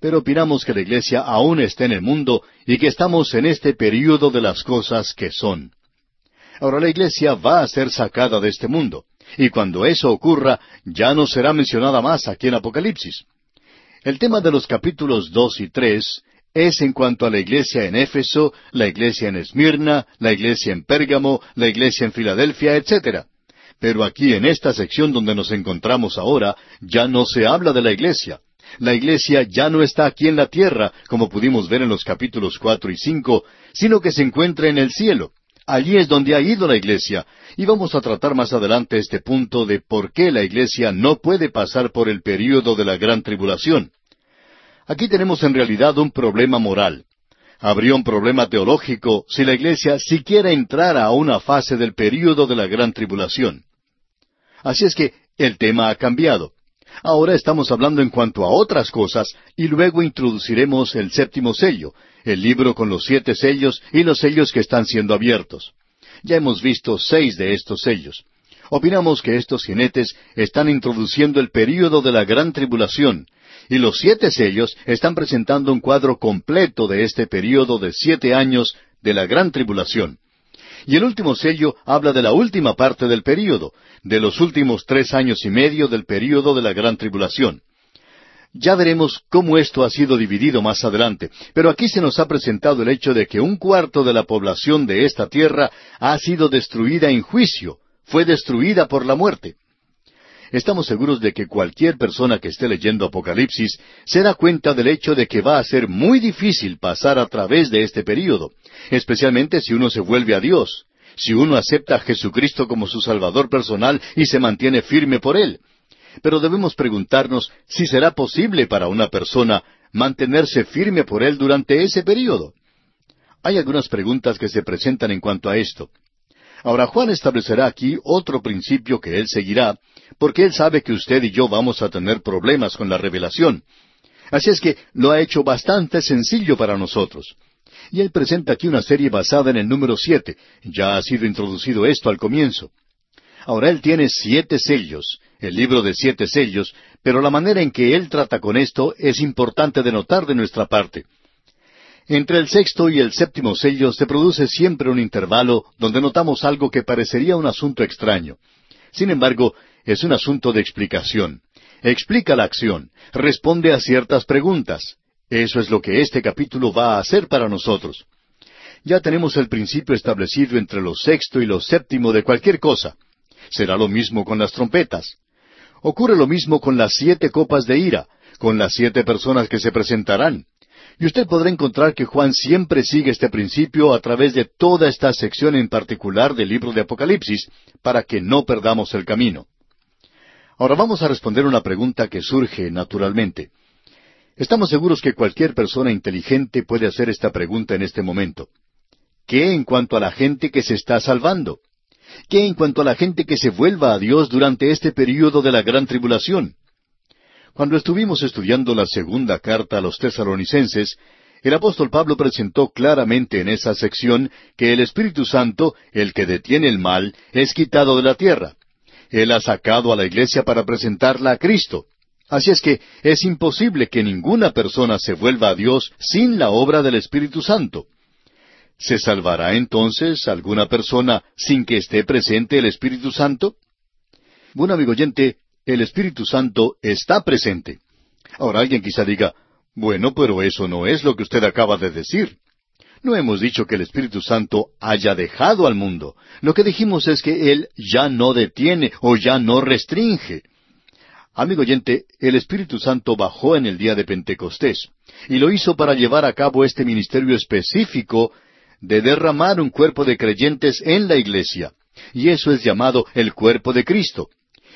Pero opinamos que la iglesia aún está en el mundo y que estamos en este período de las cosas que son. Ahora la iglesia va a ser sacada de este mundo. Y cuando eso ocurra, ya no será mencionada más aquí en Apocalipsis. El tema de los capítulos dos y tres es en cuanto a la iglesia en Éfeso, la iglesia en Esmirna, la iglesia en Pérgamo, la iglesia en Filadelfia, etc. Pero aquí en esta sección donde nos encontramos ahora, ya no se habla de la iglesia. La iglesia ya no está aquí en la tierra, como pudimos ver en los capítulos cuatro y cinco, sino que se encuentra en el cielo. Allí es donde ha ido la iglesia, y vamos a tratar más adelante este punto de por qué la iglesia no puede pasar por el período de la gran tribulación. Aquí tenemos en realidad un problema moral. Habría un problema teológico si la iglesia siquiera entrara a una fase del período de la gran tribulación. Así es que el tema ha cambiado. Ahora estamos hablando en cuanto a otras cosas y luego introduciremos el séptimo sello, el libro con los siete sellos y los sellos que están siendo abiertos. Ya hemos visto seis de estos sellos. Opinamos que estos jinetes están introduciendo el período de la gran tribulación, y los siete sellos están presentando un cuadro completo de este período de siete años de la gran tribulación. Y el último sello habla de la última parte del período, de los últimos tres años y medio del período de la gran tribulación. Ya veremos cómo esto ha sido dividido más adelante, pero aquí se nos ha presentado el hecho de que un cuarto de la población de esta tierra ha sido destruida en juicio, fue destruida por la muerte. Estamos seguros de que cualquier persona que esté leyendo Apocalipsis se da cuenta del hecho de que va a ser muy difícil pasar a través de este período, especialmente si uno se vuelve a Dios, si uno acepta a Jesucristo como su Salvador personal y se mantiene firme por Él. Pero debemos preguntarnos si será posible para una persona mantenerse firme por Él durante ese período. Hay algunas preguntas que se presentan en cuanto a esto. Ahora Juan establecerá aquí otro principio que él seguirá, porque él sabe que usted y yo vamos a tener problemas con la revelación. Así es que lo ha hecho bastante sencillo para nosotros. Y él presenta aquí una serie basada en el número siete. Ya ha sido introducido esto al comienzo. Ahora él tiene siete sellos, el libro de siete sellos, pero la manera en que él trata con esto es importante de notar de nuestra parte. Entre el sexto y el séptimo sello se produce siempre un intervalo donde notamos algo que parecería un asunto extraño. Sin embargo, es un asunto de explicación. Explica la acción, responde a ciertas preguntas. Eso es lo que este capítulo va a hacer para nosotros. Ya tenemos el principio establecido entre lo sexto y lo séptimo de cualquier cosa. Será lo mismo con las trompetas. Ocurre lo mismo con las siete copas de ira, con las siete personas que se presentarán. Y usted podrá encontrar que Juan siempre sigue este principio a través de toda esta sección en particular del libro de Apocalipsis, para que no perdamos el camino. Ahora vamos a responder una pregunta que surge naturalmente. Estamos seguros que cualquier persona inteligente puede hacer esta pregunta en este momento. ¿Qué en cuanto a la gente que se está salvando? ¿Qué en cuanto a la gente que se vuelva a Dios durante este período de la gran tribulación? Cuando estuvimos estudiando la segunda carta a los tesalonicenses, el apóstol Pablo presentó claramente en esa sección que el Espíritu Santo, el que detiene el mal, es quitado de la tierra. Él ha sacado a la iglesia para presentarla a Cristo. Así es que es imposible que ninguna persona se vuelva a Dios sin la obra del Espíritu Santo. ¿Se salvará entonces alguna persona sin que esté presente el Espíritu Santo? Bueno, amigo oyente, el Espíritu Santo está presente. Ahora alguien quizá diga, bueno, pero eso no es lo que usted acaba de decir. No hemos dicho que el Espíritu Santo haya dejado al mundo. Lo que dijimos es que Él ya no detiene o ya no restringe. Amigo oyente, el Espíritu Santo bajó en el día de Pentecostés y lo hizo para llevar a cabo este ministerio específico de derramar un cuerpo de creyentes en la iglesia. Y eso es llamado el cuerpo de Cristo.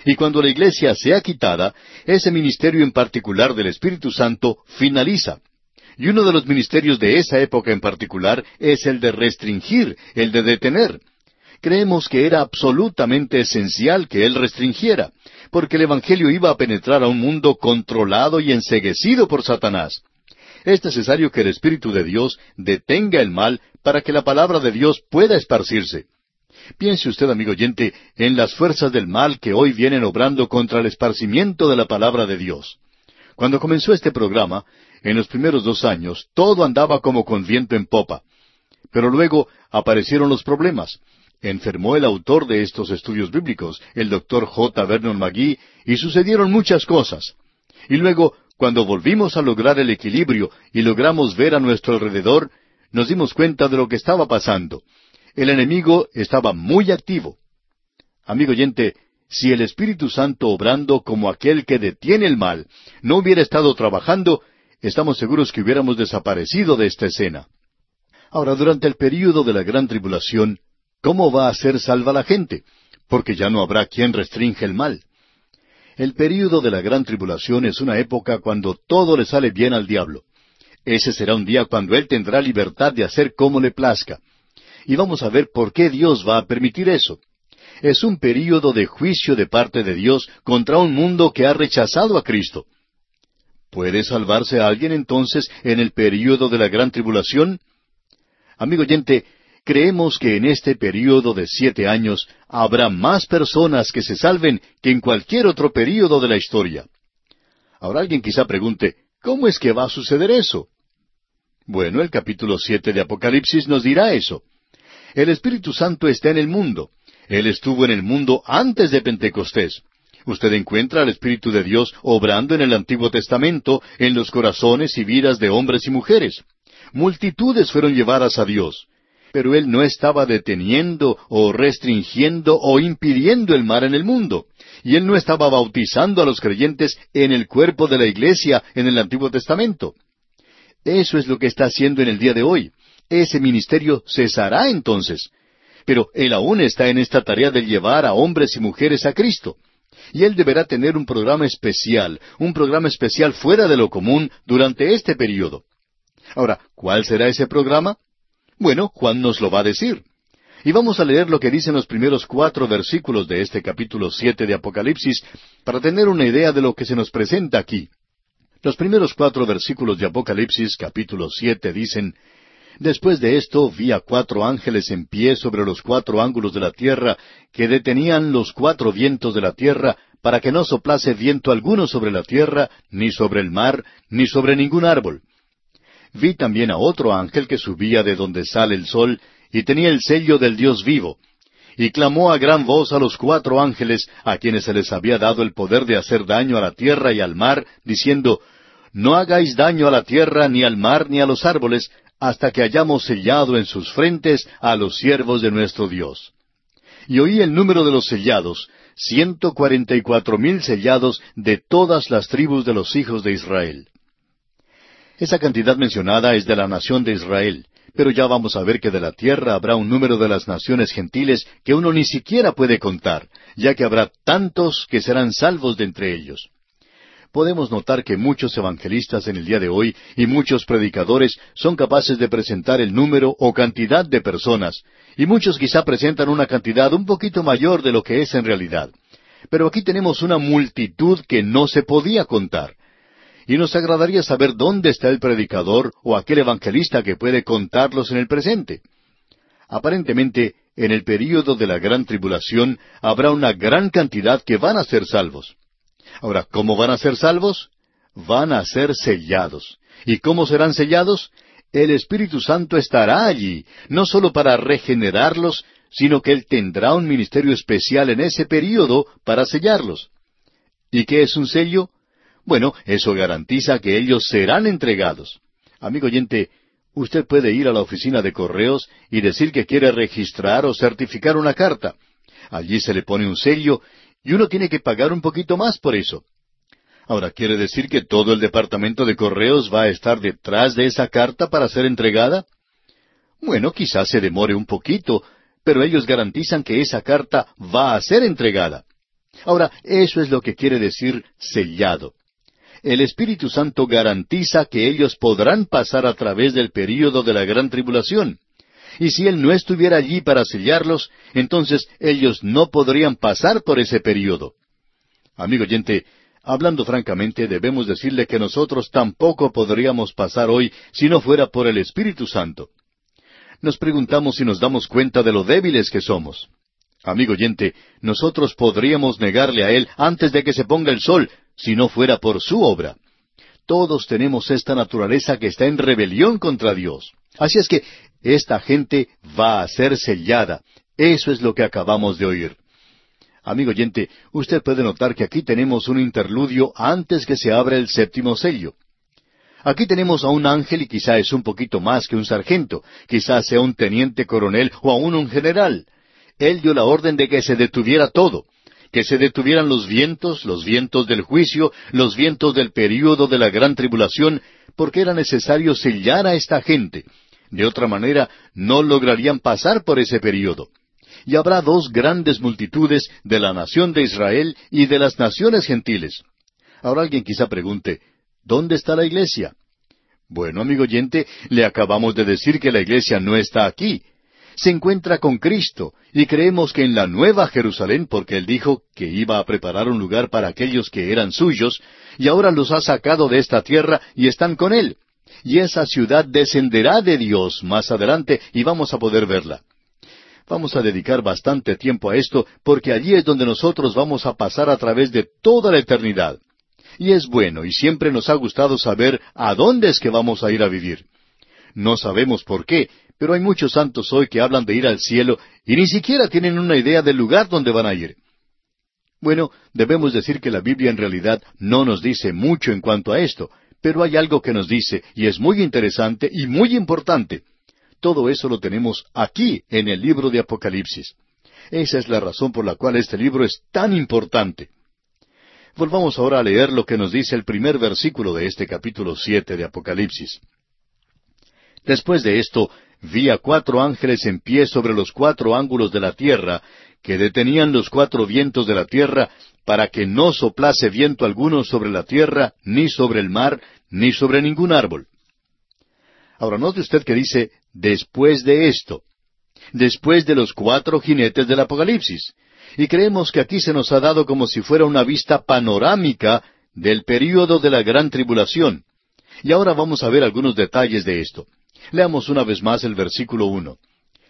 Y cuando la iglesia sea quitada, ese ministerio en particular del Espíritu Santo finaliza. Y uno de los ministerios de esa época en particular es el de restringir, el de detener. Creemos que era absolutamente esencial que él restringiera, porque el Evangelio iba a penetrar a un mundo controlado y enseguecido por Satanás. Es necesario que el Espíritu de Dios detenga el mal para que la palabra de Dios pueda esparcirse. Piense usted, amigo oyente, en las fuerzas del mal que hoy vienen obrando contra el esparcimiento de la palabra de Dios. Cuando comenzó este programa, en los primeros dos años, todo andaba como con viento en popa. Pero luego aparecieron los problemas. Enfermó el autor de estos estudios bíblicos, el doctor J. Vernon McGee, y sucedieron muchas cosas. Y luego, cuando volvimos a lograr el equilibrio y logramos ver a nuestro alrededor, nos dimos cuenta de lo que estaba pasando el enemigo estaba muy activo. Amigo oyente, si el Espíritu Santo obrando como aquel que detiene el mal no hubiera estado trabajando, estamos seguros que hubiéramos desaparecido de esta escena. Ahora, durante el período de la gran tribulación, ¿cómo va a ser salva la gente? Porque ya no habrá quien restringe el mal. El período de la gran tribulación es una época cuando todo le sale bien al diablo. Ese será un día cuando él tendrá libertad de hacer como le plazca y vamos a ver por qué Dios va a permitir eso. Es un período de juicio de parte de Dios contra un mundo que ha rechazado a Cristo. ¿Puede salvarse alguien entonces en el período de la gran tribulación? Amigo oyente, creemos que en este período de siete años habrá más personas que se salven que en cualquier otro período de la historia. Ahora alguien quizá pregunte, ¿cómo es que va a suceder eso? Bueno, el capítulo siete de Apocalipsis nos dirá eso. El Espíritu Santo está en el mundo. Él estuvo en el mundo antes de Pentecostés. Usted encuentra al Espíritu de Dios obrando en el Antiguo Testamento en los corazones y vidas de hombres y mujeres. Multitudes fueron llevadas a Dios. Pero Él no estaba deteniendo o restringiendo o impidiendo el mal en el mundo. Y Él no estaba bautizando a los creyentes en el cuerpo de la iglesia en el Antiguo Testamento. Eso es lo que está haciendo en el día de hoy ese ministerio cesará entonces. Pero Él aún está en esta tarea de llevar a hombres y mujeres a Cristo. Y Él deberá tener un programa especial, un programa especial fuera de lo común durante este período. Ahora, ¿cuál será ese programa? Bueno, Juan nos lo va a decir. Y vamos a leer lo que dicen los primeros cuatro versículos de este capítulo siete de Apocalipsis para tener una idea de lo que se nos presenta aquí. Los primeros cuatro versículos de Apocalipsis capítulo siete dicen Después de esto vi a cuatro ángeles en pie sobre los cuatro ángulos de la tierra, que detenían los cuatro vientos de la tierra, para que no soplase viento alguno sobre la tierra, ni sobre el mar, ni sobre ningún árbol. vi también a otro ángel que subía de donde sale el sol, y tenía el sello del Dios vivo. Y clamó a gran voz a los cuatro ángeles, a quienes se les había dado el poder de hacer daño a la tierra y al mar, diciendo, No hagáis daño a la tierra, ni al mar, ni a los árboles, hasta que hayamos sellado en sus frentes a los siervos de nuestro Dios. Y oí el número de los sellados, ciento cuarenta y cuatro mil sellados de todas las tribus de los hijos de Israel. Esa cantidad mencionada es de la nación de Israel, pero ya vamos a ver que de la tierra habrá un número de las naciones gentiles que uno ni siquiera puede contar, ya que habrá tantos que serán salvos de entre ellos. Podemos notar que muchos evangelistas en el día de hoy y muchos predicadores son capaces de presentar el número o cantidad de personas, y muchos quizá presentan una cantidad un poquito mayor de lo que es en realidad. Pero aquí tenemos una multitud que no se podía contar y nos agradaría saber dónde está el predicador o aquel evangelista que puede contarlos en el presente. Aparentemente, en el período de la gran tribulación habrá una gran cantidad que van a ser salvos. Ahora, ¿cómo van a ser salvos? Van a ser sellados. ¿Y cómo serán sellados? El Espíritu Santo estará allí, no sólo para regenerarlos, sino que Él tendrá un ministerio especial en ese período para sellarlos. ¿Y qué es un sello? Bueno, eso garantiza que ellos serán entregados. Amigo oyente, usted puede ir a la oficina de correos y decir que quiere registrar o certificar una carta. Allí se le pone un sello y uno tiene que pagar un poquito más por eso. Ahora, ¿quiere decir que todo el departamento de correos va a estar detrás de esa carta para ser entregada? Bueno, quizás se demore un poquito, pero ellos garantizan que esa carta va a ser entregada. Ahora, eso es lo que quiere decir sellado el Espíritu Santo garantiza que ellos podrán pasar a través del período de la gran tribulación. Y si Él no estuviera allí para sellarlos, entonces ellos no podrían pasar por ese período. Amigo oyente, hablando francamente, debemos decirle que nosotros tampoco podríamos pasar hoy si no fuera por el Espíritu Santo. Nos preguntamos si nos damos cuenta de lo débiles que somos. Amigo oyente, nosotros podríamos negarle a Él antes de que se ponga el sol, si no fuera por su obra. Todos tenemos esta naturaleza que está en rebelión contra Dios. Así es que esta gente va a ser sellada. Eso es lo que acabamos de oír. Amigo oyente, usted puede notar que aquí tenemos un interludio antes que se abra el séptimo sello. Aquí tenemos a un ángel y quizá es un poquito más que un sargento, quizá sea un teniente coronel o aún un general. Él dio la orden de que se detuviera todo que se detuvieran los vientos, los vientos del juicio, los vientos del período de la gran tribulación, porque era necesario sellar a esta gente. De otra manera, no lograrían pasar por ese período. Y habrá dos grandes multitudes de la nación de Israel y de las naciones gentiles. Ahora alguien quizá pregunte, ¿dónde está la iglesia? Bueno, amigo oyente, le acabamos de decir que la iglesia no está aquí, se encuentra con Cristo y creemos que en la nueva Jerusalén, porque Él dijo que iba a preparar un lugar para aquellos que eran suyos, y ahora los ha sacado de esta tierra y están con Él. Y esa ciudad descenderá de Dios más adelante y vamos a poder verla. Vamos a dedicar bastante tiempo a esto porque allí es donde nosotros vamos a pasar a través de toda la eternidad. Y es bueno y siempre nos ha gustado saber a dónde es que vamos a ir a vivir. No sabemos por qué, pero hay muchos santos hoy que hablan de ir al cielo y ni siquiera tienen una idea del lugar donde van a ir. Bueno, debemos decir que la Biblia en realidad no nos dice mucho en cuanto a esto, pero hay algo que nos dice, y es muy interesante y muy importante. Todo eso lo tenemos aquí en el libro de Apocalipsis. Esa es la razón por la cual este libro es tan importante. Volvamos ahora a leer lo que nos dice el primer versículo de este capítulo siete de Apocalipsis. Después de esto, vi a cuatro ángeles en pie sobre los cuatro ángulos de la tierra, que detenían los cuatro vientos de la tierra, para que no soplase viento alguno sobre la tierra, ni sobre el mar, ni sobre ningún árbol. Ahora note usted que dice, después de esto, después de los cuatro jinetes del Apocalipsis. Y creemos que aquí se nos ha dado como si fuera una vista panorámica del período de la gran tribulación. Y ahora vamos a ver algunos detalles de esto. Leamos una vez más el versículo uno.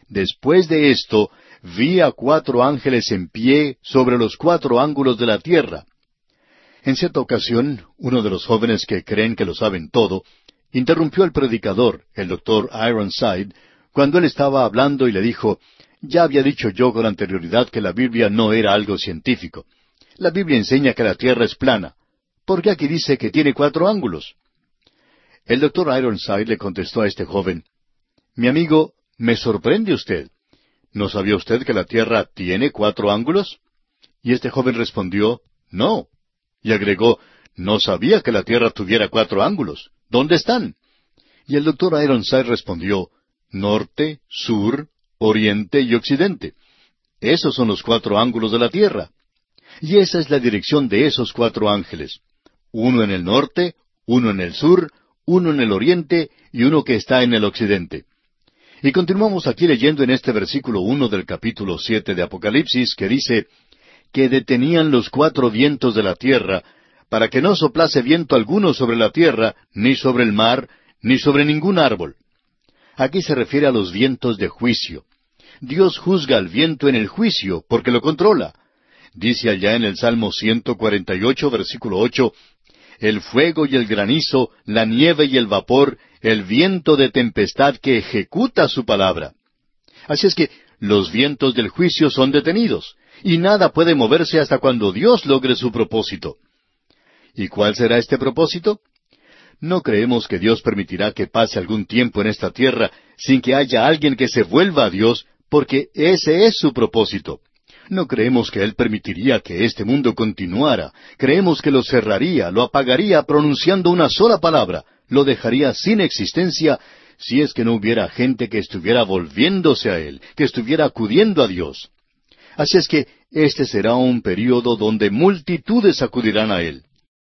Después de esto, vi a cuatro ángeles en pie sobre los cuatro ángulos de la tierra. En cierta ocasión, uno de los jóvenes que creen que lo saben todo, interrumpió el predicador, el doctor Ironside, cuando él estaba hablando y le dijo, ya había dicho yo con anterioridad que la Biblia no era algo científico. La Biblia enseña que la Tierra es plana. ¿Por qué aquí dice que tiene cuatro ángulos? El doctor Ironside le contestó a este joven, Mi amigo, me sorprende usted. ¿No sabía usted que la Tierra tiene cuatro ángulos? Y este joven respondió, No. Y agregó, No sabía que la Tierra tuviera cuatro ángulos. ¿Dónde están? Y el doctor Ironside respondió, Norte, Sur, Oriente y Occidente. Esos son los cuatro ángulos de la Tierra. Y esa es la dirección de esos cuatro ángeles. Uno en el norte, uno en el sur, uno en el oriente y uno que está en el occidente. Y continuamos aquí leyendo en este versículo uno del capítulo siete de Apocalipsis, que dice que detenían los cuatro vientos de la tierra, para que no soplase viento alguno sobre la tierra, ni sobre el mar, ni sobre ningún árbol. Aquí se refiere a los vientos de juicio. Dios juzga al viento en el juicio, porque lo controla. Dice allá en el Salmo 148, versículo 8, el fuego y el granizo, la nieve y el vapor, el viento de tempestad que ejecuta su palabra. Así es que los vientos del juicio son detenidos, y nada puede moverse hasta cuando Dios logre su propósito. ¿Y cuál será este propósito? No creemos que Dios permitirá que pase algún tiempo en esta tierra sin que haya alguien que se vuelva a Dios, porque ese es su propósito. No creemos que Él permitiría que este mundo continuara. Creemos que lo cerraría, lo apagaría pronunciando una sola palabra, lo dejaría sin existencia si es que no hubiera gente que estuviera volviéndose a Él, que estuviera acudiendo a Dios. Así es que este será un período donde multitudes acudirán a Él.